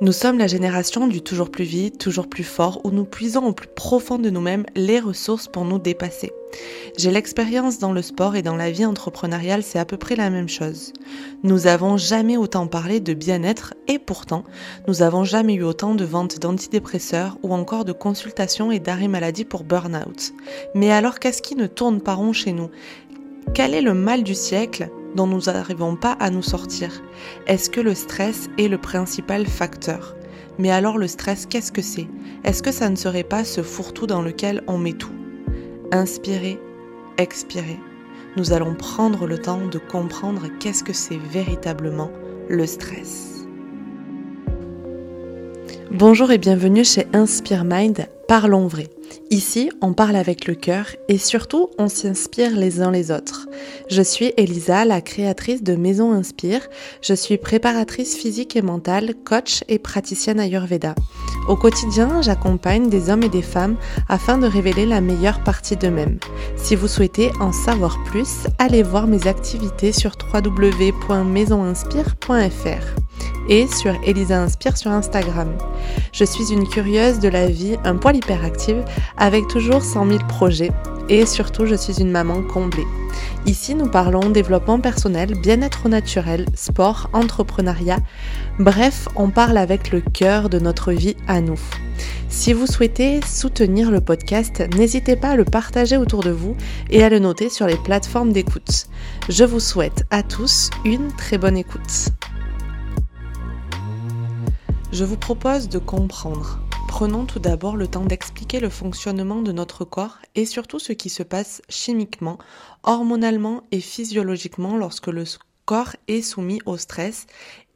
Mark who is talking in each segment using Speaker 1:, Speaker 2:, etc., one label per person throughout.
Speaker 1: Nous sommes la génération du toujours plus vite, toujours plus fort, où nous puisons au plus profond de nous-mêmes les ressources pour nous dépasser. J'ai l'expérience dans le sport et dans la vie entrepreneuriale, c'est à peu près la même chose. Nous avons jamais autant parlé de bien-être et pourtant, nous avons jamais eu autant de ventes d'antidépresseurs ou encore de consultations et d'arrêt maladie pour burn-out. Mais alors qu'est-ce qui ne tourne pas rond chez nous? Quel est le mal du siècle? Dont nous n'arrivons pas à nous sortir Est-ce que le stress est le principal facteur? Mais alors le stress, qu'est-ce que c'est? Est-ce que ça ne serait pas ce fourre-tout dans lequel on met tout? Inspirez, expirez. Nous allons prendre le temps de comprendre qu'est-ce que c'est véritablement le stress. Bonjour et bienvenue chez Inspire Mind, parlons vrai. Ici, on parle avec le cœur et surtout, on s'inspire les uns les autres. Je suis Elisa, la créatrice de Maison Inspire. Je suis préparatrice physique et mentale, coach et praticienne Ayurveda. Au quotidien, j'accompagne des hommes et des femmes afin de révéler la meilleure partie d'eux-mêmes. Si vous souhaitez en savoir plus, allez voir mes activités sur www.maisoninspire.fr et sur Elisa Inspire sur Instagram. Je suis une curieuse de la vie, un poil hyperactive, avec toujours 100 000 projets et surtout je suis une maman comblée. Ici nous parlons développement personnel, bien-être naturel, sport, entrepreneuriat, bref on parle avec le cœur de notre vie à nous. Si vous souhaitez soutenir le podcast, n'hésitez pas à le partager autour de vous et à le noter sur les plateformes d'écoute. Je vous souhaite à tous une très bonne écoute. Je vous propose de comprendre. Prenons tout d'abord le temps d'expliquer le fonctionnement de notre corps et surtout ce qui se passe chimiquement, hormonalement et physiologiquement lorsque le corps est soumis au stress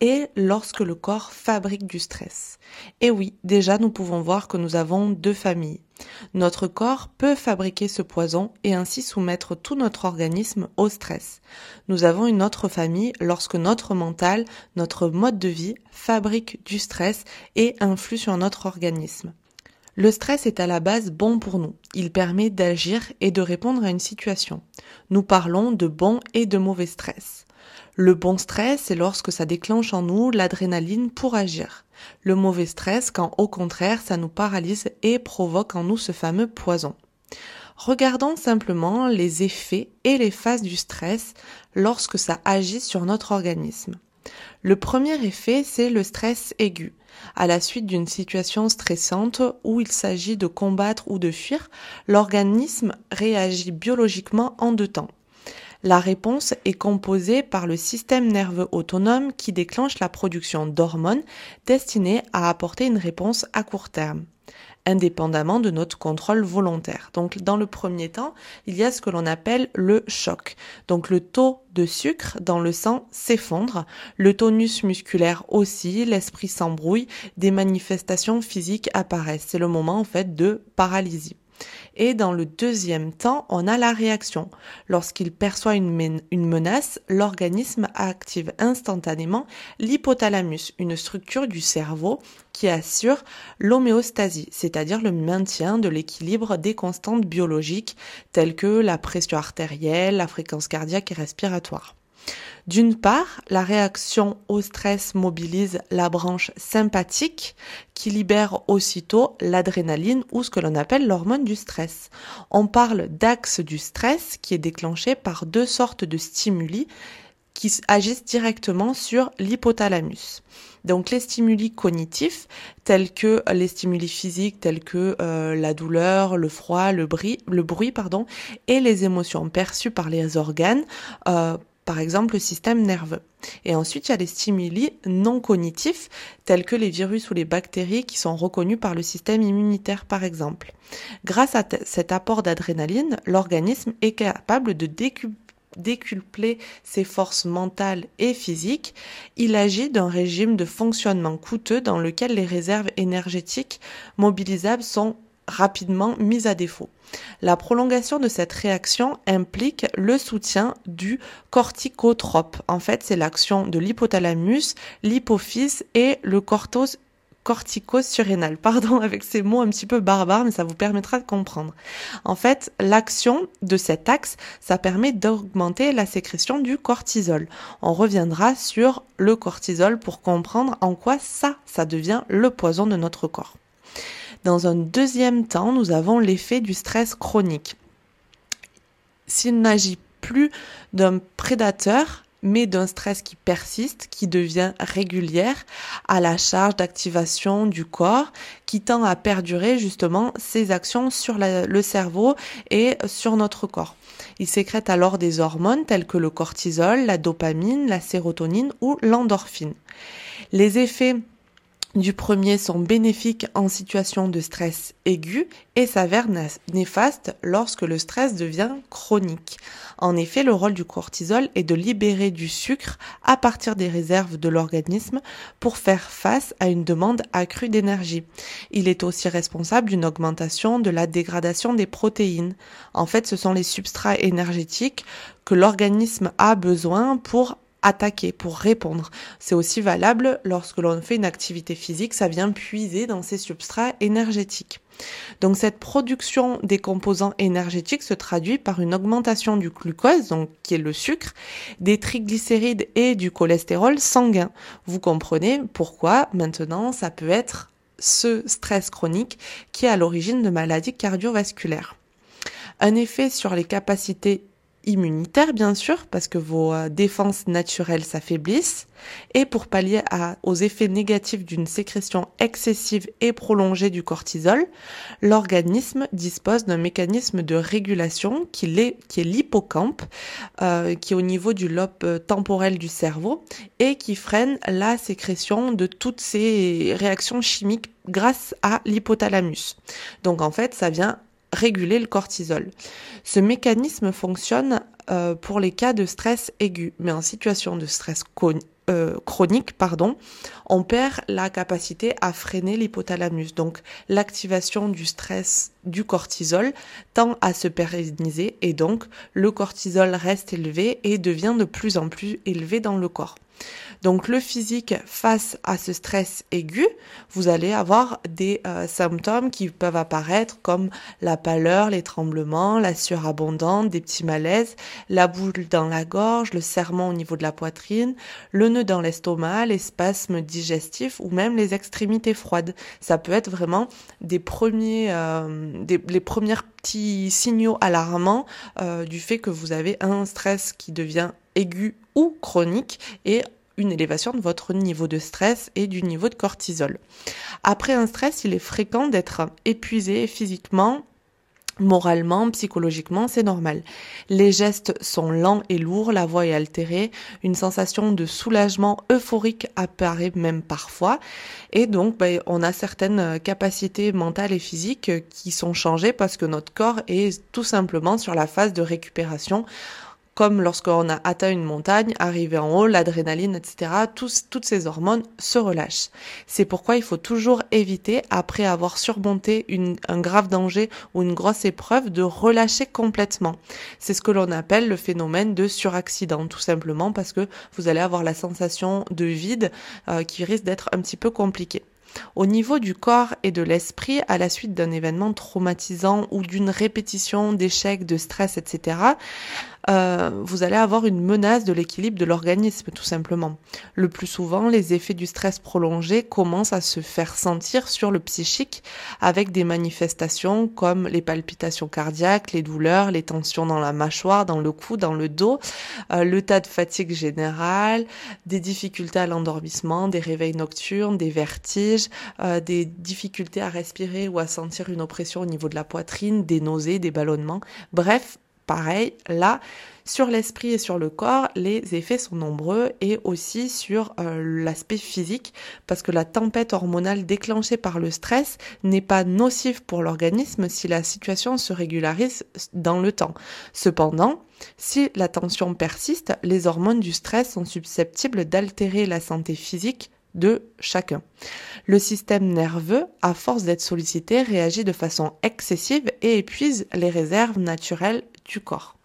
Speaker 1: et lorsque le corps fabrique du stress. Et oui, déjà nous pouvons voir que nous avons deux familles. Notre corps peut fabriquer ce poison et ainsi soumettre tout notre organisme au stress. Nous avons une autre famille lorsque notre mental, notre mode de vie fabrique du stress et influe sur notre organisme. Le stress est à la base bon pour nous. Il permet d'agir et de répondre à une situation. Nous parlons de bon et de mauvais stress. Le bon stress, c'est lorsque ça déclenche en nous l'adrénaline pour agir. Le mauvais stress, quand au contraire, ça nous paralyse et provoque en nous ce fameux poison. Regardons simplement les effets et les phases du stress lorsque ça agit sur notre organisme. Le premier effet, c'est le stress aigu. À la suite d'une situation stressante où il s'agit de combattre ou de fuir, l'organisme réagit biologiquement en deux temps. La réponse est composée par le système nerveux autonome qui déclenche la production d'hormones destinées à apporter une réponse à court terme indépendamment de notre contrôle volontaire. Donc dans le premier temps, il y a ce que l'on appelle le choc. Donc le taux de sucre dans le sang s'effondre, le tonus musculaire aussi, l'esprit s'embrouille, des manifestations physiques apparaissent. C'est le moment en fait de paralysie. Et dans le deuxième temps, on a la réaction. Lorsqu'il perçoit une, menace, l'organisme active instantanément l'hypothalamus, une structure du cerveau qui assure l'homéostasie, c'est-à-dire le maintien de l'équilibre des constantes biologiques telles que la pression artérielle, la fréquence cardiaque et respiratoire. D'une part, la réaction au stress mobilise la branche sympathique qui libère aussitôt l'adrénaline ou ce que l'on appelle l'hormone du stress. On parle d'axe du stress qui est déclenché par deux sortes de stimuli qui agissent directement sur l'hypothalamus. Donc les stimuli cognitifs, tels que les stimuli physiques, tels que euh, la douleur, le froid, le bruit, le bruit pardon, et les émotions perçues par les organes, euh, par exemple le système nerveux. Et ensuite, il y a les stimuli non cognitifs, tels que les virus ou les bactéries qui sont reconnus par le système immunitaire, par exemple. Grâce à cet apport d'adrénaline, l'organisme est capable de décupler ses forces mentales et physiques, il agit d'un régime de fonctionnement coûteux dans lequel les réserves énergétiques mobilisables sont rapidement mise à défaut. La prolongation de cette réaction implique le soutien du corticotrope. En fait, c'est l'action de l'hypothalamus, l'hypophyse et le cortico-surrénal. Pardon avec ces mots un petit peu barbares, mais ça vous permettra de comprendre. En fait, l'action de cet axe, ça permet d'augmenter la sécrétion du cortisol. On reviendra sur le cortisol pour comprendre en quoi ça, ça devient le poison de notre corps. Dans un deuxième temps, nous avons l'effet du stress chronique. S'il n'agit plus d'un prédateur, mais d'un stress qui persiste, qui devient régulière à la charge d'activation du corps, qui tend à perdurer justement ses actions sur le cerveau et sur notre corps. Il sécrète alors des hormones telles que le cortisol, la dopamine, la sérotonine ou l'endorphine. Les effets du premier sont bénéfiques en situation de stress aigu et s'avèrent néfastes lorsque le stress devient chronique. En effet, le rôle du cortisol est de libérer du sucre à partir des réserves de l'organisme pour faire face à une demande accrue d'énergie. Il est aussi responsable d'une augmentation de la dégradation des protéines. En fait, ce sont les substrats énergétiques que l'organisme a besoin pour attaquer, pour répondre. C'est aussi valable lorsque l'on fait une activité physique, ça vient puiser dans ces substrats énergétiques. Donc cette production des composants énergétiques se traduit par une augmentation du glucose, donc qui est le sucre, des triglycérides et du cholestérol sanguin. Vous comprenez pourquoi maintenant ça peut être ce stress chronique qui est à l'origine de maladies cardiovasculaires. Un effet sur les capacités immunitaire bien sûr parce que vos euh, défenses naturelles s'affaiblissent et pour pallier aux effets négatifs d'une sécrétion excessive et prolongée du cortisol, l'organisme dispose d'un mécanisme de régulation qui est, qui l'hippocampe euh, qui est au niveau du lobe euh, temporel du cerveau et qui freine la sécrétion de toutes ces réactions chimiques grâce à l'hypothalamus. Donc en fait, ça vient réguler le cortisol. Ce mécanisme fonctionne euh, pour les cas de stress aigu, mais en situation de stress euh, chronique, pardon, on perd la capacité à freiner l'hypothalamus. Donc l'activation du stress du cortisol tend à se pérenniser et donc le cortisol reste élevé et devient de plus en plus élevé dans le corps. Donc le physique face à ce stress aigu, vous allez avoir des euh, symptômes qui peuvent apparaître comme la pâleur, les tremblements, la sueur abondante, des petits malaises, la boule dans la gorge, le serrement au niveau de la poitrine, le nœud dans l'estomac, les spasmes digestifs ou même les extrémités froides. Ça peut être vraiment des premiers, euh, des, les premiers petits signaux alarmants euh, du fait que vous avez un stress qui devient aigu ou chronique et une élévation de votre niveau de stress et du niveau de cortisol. Après un stress, il est fréquent d'être épuisé physiquement, moralement, psychologiquement, c'est normal. Les gestes sont lents et lourds, la voix est altérée, une sensation de soulagement euphorique apparaît même parfois, et donc ben, on a certaines capacités mentales et physiques qui sont changées parce que notre corps est tout simplement sur la phase de récupération comme lorsqu'on a atteint une montagne, arrivé en haut, l'adrénaline, etc., toutes ces hormones se relâchent. C'est pourquoi il faut toujours éviter, après avoir surmonté un grave danger ou une grosse épreuve, de relâcher complètement. C'est ce que l'on appelle le phénomène de suraccident, tout simplement parce que vous allez avoir la sensation de vide euh, qui risque d'être un petit peu compliqué. Au niveau du corps et de l'esprit, à la suite d'un événement traumatisant ou d'une répétition d'échecs, de stress, etc., euh, vous allez avoir une menace de l'équilibre de l'organisme, tout simplement. Le plus souvent, les effets du stress prolongé commencent à se faire sentir sur le psychique avec des manifestations comme les palpitations cardiaques, les douleurs, les tensions dans la mâchoire, dans le cou, dans le dos, euh, le tas de fatigue générale, des difficultés à l'endormissement, des réveils nocturnes, des vertiges, euh, des difficultés à respirer ou à sentir une oppression au niveau de la poitrine, des nausées, des ballonnements. Bref, pareil, là, sur l'esprit et sur le corps, les effets sont nombreux et aussi sur euh, l'aspect physique parce que la tempête hormonale déclenchée par le stress n'est pas nocive pour l'organisme si la situation se régularise dans le temps. Cependant, si la tension persiste, les hormones du stress sont susceptibles d'altérer la santé physique de chacun. Le système nerveux, à force d'être sollicité, réagit de façon excessive et épuise les réserves naturelles du corps.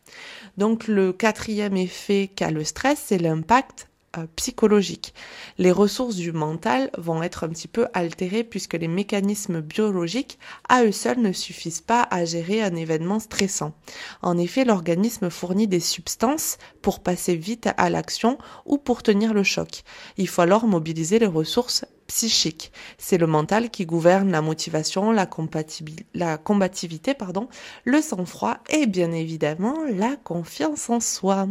Speaker 1: Donc le quatrième effet qu'a le stress, c'est l'impact euh, psychologique. Les ressources du mental vont être un petit peu altérées puisque les mécanismes biologiques à eux seuls ne suffisent pas à gérer un événement stressant. En effet, l'organisme fournit des substances pour passer vite à l'action ou pour tenir le choc. Il faut alors mobiliser les ressources psychique. C'est le mental qui gouverne la motivation, la, la combativité, pardon, le sang-froid et bien évidemment la confiance en soi.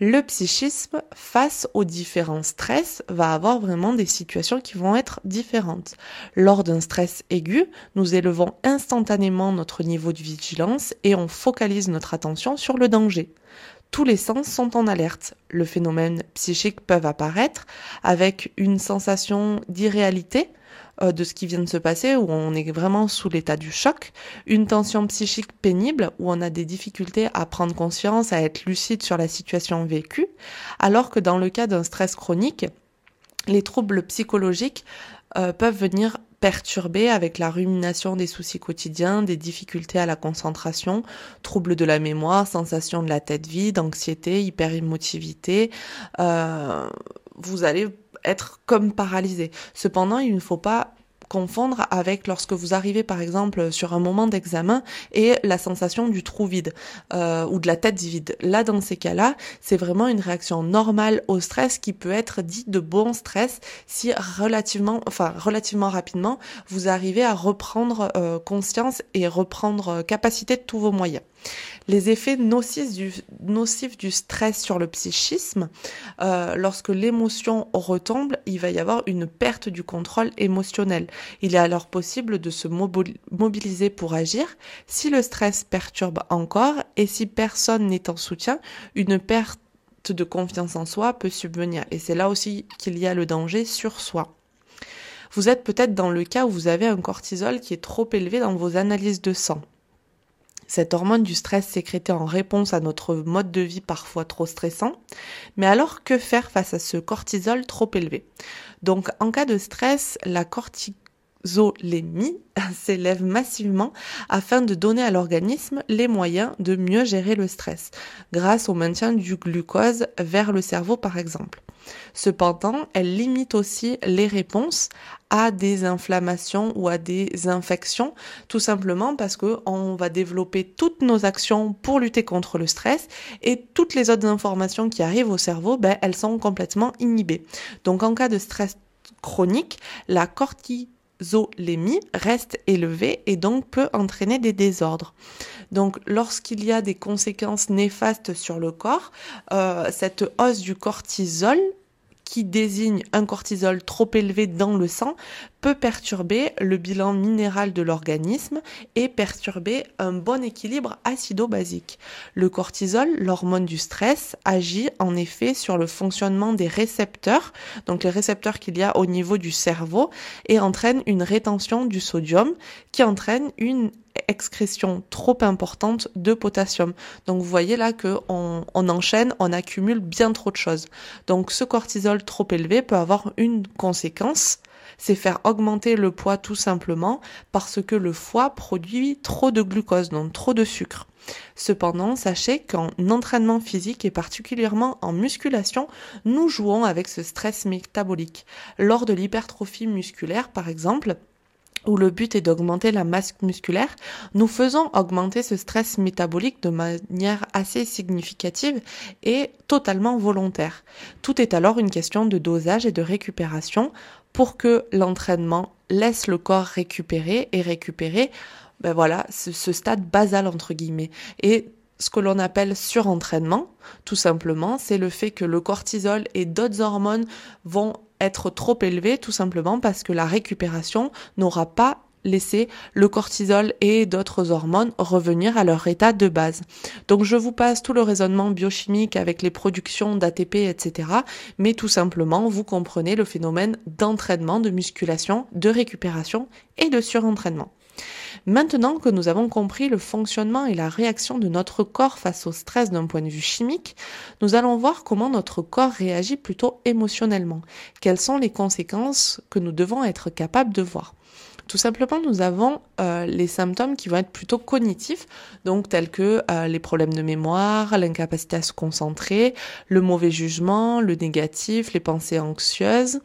Speaker 1: Le psychisme, face aux différents stress, va avoir vraiment des situations qui vont être différentes. Lors d'un stress aigu, nous élevons instantanément notre niveau de vigilance et on focalise notre attention sur le danger tous les sens sont en alerte. Le phénomène psychique peut apparaître avec une sensation d'irréalité euh, de ce qui vient de se passer, où on est vraiment sous l'état du choc, une tension psychique pénible, où on a des difficultés à prendre conscience, à être lucide sur la situation vécue, alors que dans le cas d'un stress chronique, les troubles psychologiques euh, peuvent venir perturbé avec la rumination des soucis quotidiens, des difficultés à la concentration, troubles de la mémoire, sensation de la tête vide, anxiété, hyperémotivité. Euh, vous allez être comme paralysé. Cependant, il ne faut pas confondre avec lorsque vous arrivez par exemple sur un moment d'examen et la sensation du trou vide euh, ou de la tête vide. Là, dans ces cas-là, c'est vraiment une réaction normale au stress qui peut être dit de bon stress si relativement, enfin relativement rapidement, vous arrivez à reprendre euh, conscience et reprendre euh, capacité de tous vos moyens. Les effets nocifs du, stress sur le psychisme, euh, lorsque l'émotion retombe, il va y avoir une perte du contrôle émotionnel. Il est alors possible de se mobiliser pour agir. Si le stress perturbe encore et si personne n'est en soutien, une perte de confiance en soi peut subvenir. Et c'est là aussi qu'il y a le danger sur soi. Vous êtes peut-être dans le cas où vous avez un cortisol qui est trop élevé dans vos analyses de sang. Cette hormone du stress sécrétée en réponse à notre mode de vie parfois trop stressant. Mais alors, que faire face à ce cortisol trop élevé? Donc, en cas de stress, la cortisolémie s'élève massivement afin de donner à l'organisme les moyens de mieux gérer le stress, grâce au maintien du glucose vers le cerveau par exemple. Cependant, elle limite aussi les réponses à des inflammations ou à des infections, tout simplement parce que on va développer toutes nos actions pour lutter contre le stress et toutes les autres informations qui arrivent au cerveau, ben, elles sont complètement inhibées. Donc en cas de stress chronique, la cortisolémie reste élevée et donc peut entraîner des désordres. Donc lorsqu'il y a des conséquences néfastes sur le corps, euh, cette hausse du cortisol qui désigne un cortisol trop élevé dans le sang peut perturber le bilan minéral de l'organisme et perturber un bon équilibre acido-basique. Le cortisol, l'hormone du stress, agit en effet sur le fonctionnement des récepteurs, donc les récepteurs qu'il y a au niveau du cerveau, et entraîne une rétention du sodium qui entraîne une excrétion trop importante de potassium. Donc vous voyez là que on, enchaîne, on accumule bien trop de choses. Donc ce cortisol trop élevé peut avoir une conséquence, c'est faire augmenter le poids tout simplement parce que le foie produit trop de glucose, donc trop de sucre. Cependant, sachez qu'en entraînement physique et particulièrement en musculation, nous jouons avec ce stress métabolique. Lors de l'hypertrophie musculaire, par exemple, où le but est d'augmenter la masse musculaire, nous faisons augmenter ce stress métabolique de manière assez significative et totalement volontaire. Tout est alors une question de dosage et de récupération pour que l'entraînement laisse le corps récupérer et récupérer ben voilà, ce, stade basal entre guillemets. Et ce que l'on appelle surentraînement, tout simplement, c'est le fait que le cortisol et d'autres hormones vont être trop élevés, tout simplement parce que la récupération n'aura pas laissé le cortisol et d'autres hormones revenir à leur état de base. Donc je vous passe tout le raisonnement biochimique avec les productions d'ATP, etc. Mais tout simplement, vous comprenez le phénomène d'entraînement, de musculation, de récupération et de surentraînement. Maintenant que nous avons compris le fonctionnement et la réaction de notre corps face au stress d'un point de vue chimique, nous allons voir comment notre corps réagit plutôt émotionnellement. Quelles sont les conséquences que nous devons être capables de voir? Tout simplement, nous avons euh, les symptômes qui vont être plutôt cognitifs, donc tels que euh, les problèmes de mémoire, l'incapacité à se concentrer, le mauvais jugement, le négatif, les pensées anxieuses,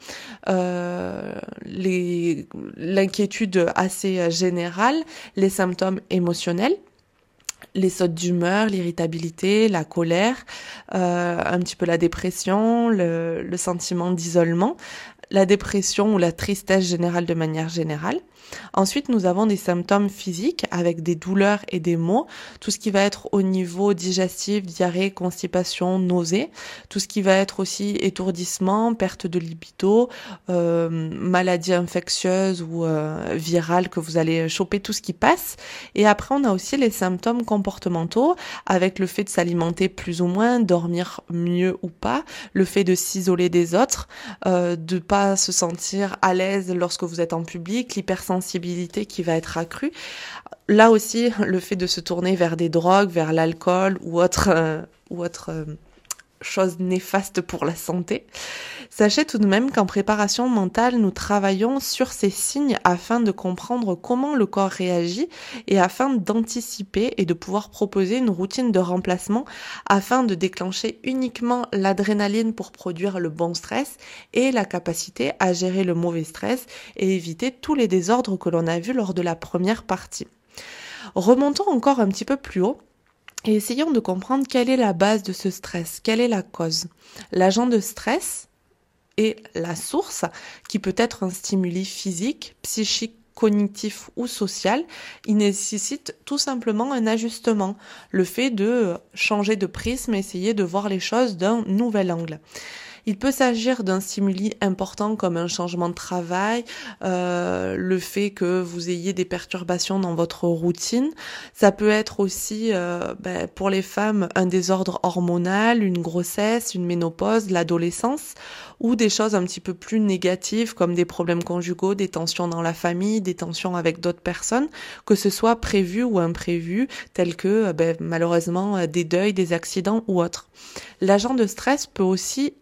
Speaker 1: euh, l'inquiétude assez générale, les symptômes émotionnels les sautes d'humeur, l'irritabilité, la colère, euh, un petit peu la dépression, le, le sentiment d'isolement, la dépression ou la tristesse générale de manière générale. Ensuite, nous avons des symptômes physiques avec des douleurs et des maux, tout ce qui va être au niveau digestif, diarrhée, constipation, nausée, tout ce qui va être aussi étourdissement, perte de libido, euh, maladie infectieuse ou euh, virale que vous allez choper, tout ce qui passe. Et après, on a aussi les symptômes comportementaux avec le fait de s'alimenter plus ou moins, dormir mieux ou pas, le fait de s'isoler des autres, euh, de pas se sentir à l'aise lorsque vous êtes en public, l'hypersensibilité qui va être accrue. Là aussi, le fait de se tourner vers des drogues, vers l'alcool ou autre, euh, ou autre euh, chose néfaste pour la santé. Sachez tout de même qu'en préparation mentale, nous travaillons sur ces signes afin de comprendre comment le corps réagit et afin d'anticiper et de pouvoir proposer une routine de remplacement afin de déclencher uniquement l'adrénaline pour produire le bon stress et la capacité à gérer le mauvais stress et éviter tous les désordres que l'on a vus lors de la première partie. Remontons encore un petit peu plus haut et essayons de comprendre quelle est la base de ce stress, quelle est la cause? L'agent de stress est la source qui peut être un stimuli physique, psychique, cognitif ou social, il nécessite tout simplement un ajustement, le fait de changer de prisme, essayer de voir les choses d'un nouvel angle. Il peut s'agir d'un stimuli important comme un changement de travail, euh, le fait que vous ayez des perturbations dans votre routine. Ça peut être aussi euh, ben, pour les femmes un désordre hormonal, une grossesse, une ménopause, l'adolescence ou des choses un petit peu plus négatives comme des problèmes conjugaux, des tensions dans la famille, des tensions avec d'autres personnes, que ce soit prévu ou imprévu, tels que ben, malheureusement des deuils, des accidents ou autres. L'agent de stress peut aussi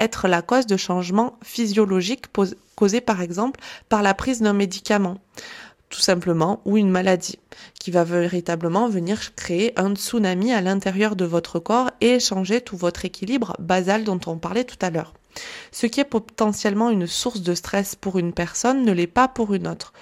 Speaker 1: être la cause de changements physiologiques causés par exemple par la prise d'un médicament tout simplement, ou une maladie, qui va véritablement venir créer un tsunami à l'intérieur de votre corps et changer tout votre équilibre basal dont on parlait tout à l'heure. Ce qui est potentiellement une source de stress pour une personne ne l'est pas pour une autre.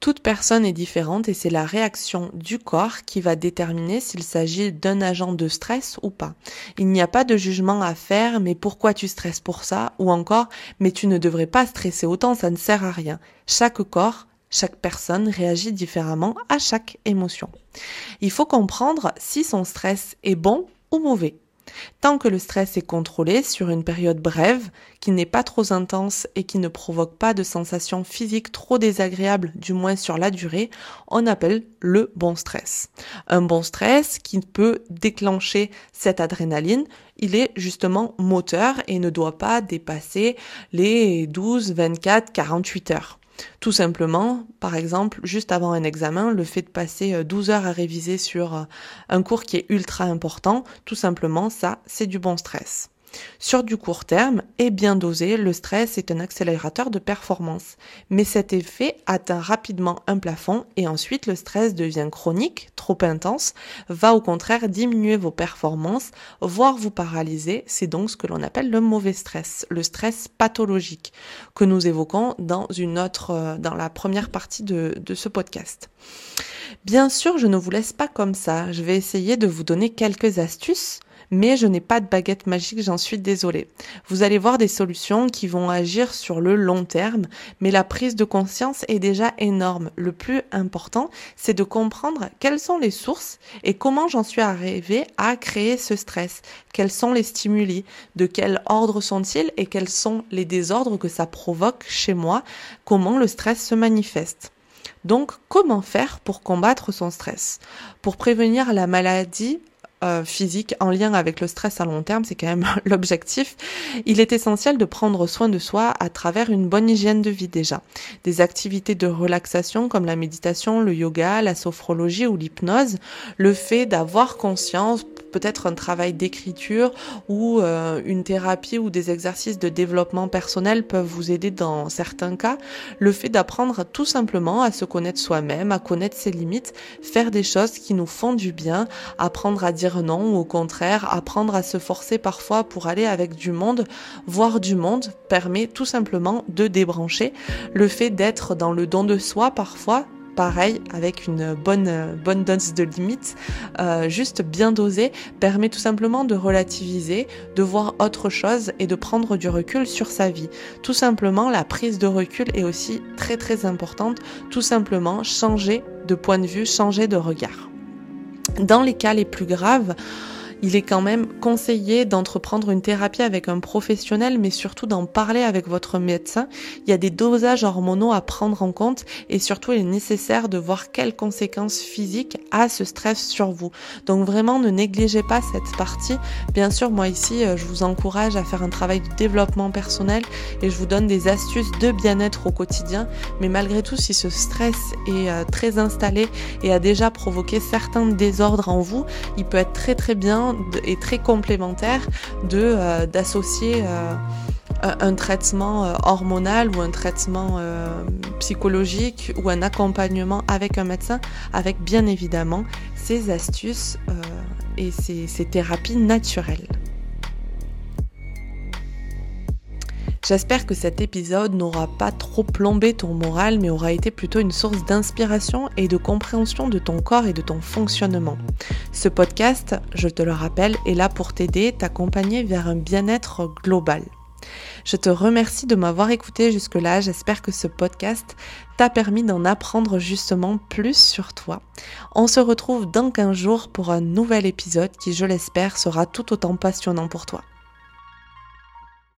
Speaker 1: Toute personne est différente et c'est la réaction du corps qui va déterminer s'il s'agit d'un agent de stress ou pas. Il n'y a pas de jugement à faire, mais pourquoi tu stresses pour ça Ou encore, mais tu ne devrais pas stresser autant, ça ne sert à rien. Chaque corps, chaque personne réagit différemment à chaque émotion. Il faut comprendre si son stress est bon ou mauvais. Tant que le stress est contrôlé sur une période brève, qui n'est pas trop intense et qui ne provoque pas de sensations physiques trop désagréables, du moins sur la durée, on appelle le bon stress. Un bon stress qui peut déclencher cette adrénaline, il est justement moteur et ne doit pas dépasser les 12, 24, 48 heures. Tout simplement, par exemple, juste avant un examen, le fait de passer 12 euh, heures à réviser sur euh, un cours qui est ultra important, tout simplement, ça, c'est du bon stress. Sur du court terme et bien dosé, le stress est un accélérateur de performance. Mais cet effet atteint rapidement un plafond et ensuite le stress devient chronique, trop intense, va au contraire diminuer vos performances, voire vous paralyser. C'est donc ce que l'on appelle le mauvais stress, le stress pathologique, que nous évoquons dans une autre, euh, dans la première partie de, de ce podcast. Bien sûr, je ne vous laisse pas comme ça. Je vais essayer de vous donner quelques astuces mais je n'ai pas de baguette magique, j'en suis désolée. Vous allez voir des solutions qui vont agir sur le long terme, mais la prise de conscience est déjà énorme. Le plus important, c'est de comprendre quelles sont les sources et comment j'en suis arrivée à créer ce stress. Quels sont les stimuli, de quel ordre sont-ils? Et quels sont les désordres que ça provoque chez moi, comment le stress se manifeste? Donc, comment faire pour combattre son stress? Pour prévenir la maladie euh, physique en lien avec le stress à long terme, c'est quand même l'objectif, il est essentiel de prendre soin de soi à travers une bonne hygiène de vie déjà. Des activités de relaxation comme la méditation, le yoga, la sophrologie ou l'hypnose, le fait d'avoir conscience peut-être un travail d'écriture ou euh, une thérapie ou des exercices de développement personnel peuvent vous aider dans certains cas. Le fait d'apprendre tout simplement à se connaître soi-même, à connaître ses limites, faire des choses qui nous font du bien, apprendre à dire non ou au contraire, apprendre à se forcer parfois pour aller avec du monde, voir du monde permet tout simplement de débrancher. Le fait d'être dans le don de soi parfois pareil, avec une bonne, bonne dose de limite, euh, juste bien dosé, permet tout simplement de relativiser, de voir autre chose et de prendre du recul sur sa vie. Tout simplement, la prise de recul est aussi très très importante. Tout simplement, changer de point de vue, changer de regard. Dans les cas les plus graves, il est quand même conseillé d'entreprendre une thérapie avec un professionnel, mais surtout d'en parler avec votre médecin. Il y a des dosages hormonaux à prendre en compte et surtout il est nécessaire de voir quelles conséquences physiques a ce stress sur vous. Donc vraiment ne négligez pas cette partie. Bien sûr, moi ici, euh, je vous encourage à faire un travail de développement personnel et je vous donne des astuces de bien-être au quotidien. Mais malgré tout, si ce stress est euh, très installé et a déjà provoqué certains désordres en vous, il peut être très très bien est très complémentaire de euh, d'associer euh, un traitement euh, hormonal ou un traitement psychologique ou un accompagnement avec un médecin, avec bien évidemment ces astuces et ces thérapies naturelles. J'espère que cet épisode n'aura pas trop plombé ton moral, mais aura été plutôt une source d'inspiration et de compréhension de ton corps et de ton fonctionnement. Ce podcast, je te le rappelle, est là pour t'aider, t'accompagner vers un bien-être global. Je te remercie de m'avoir écouté jusque-là. J'espère que ce podcast t'a permis d'en apprendre justement plus sur toi. On se retrouve dans 15 jours pour un nouvel épisode qui, je l'espère, sera tout autant passionnant pour toi.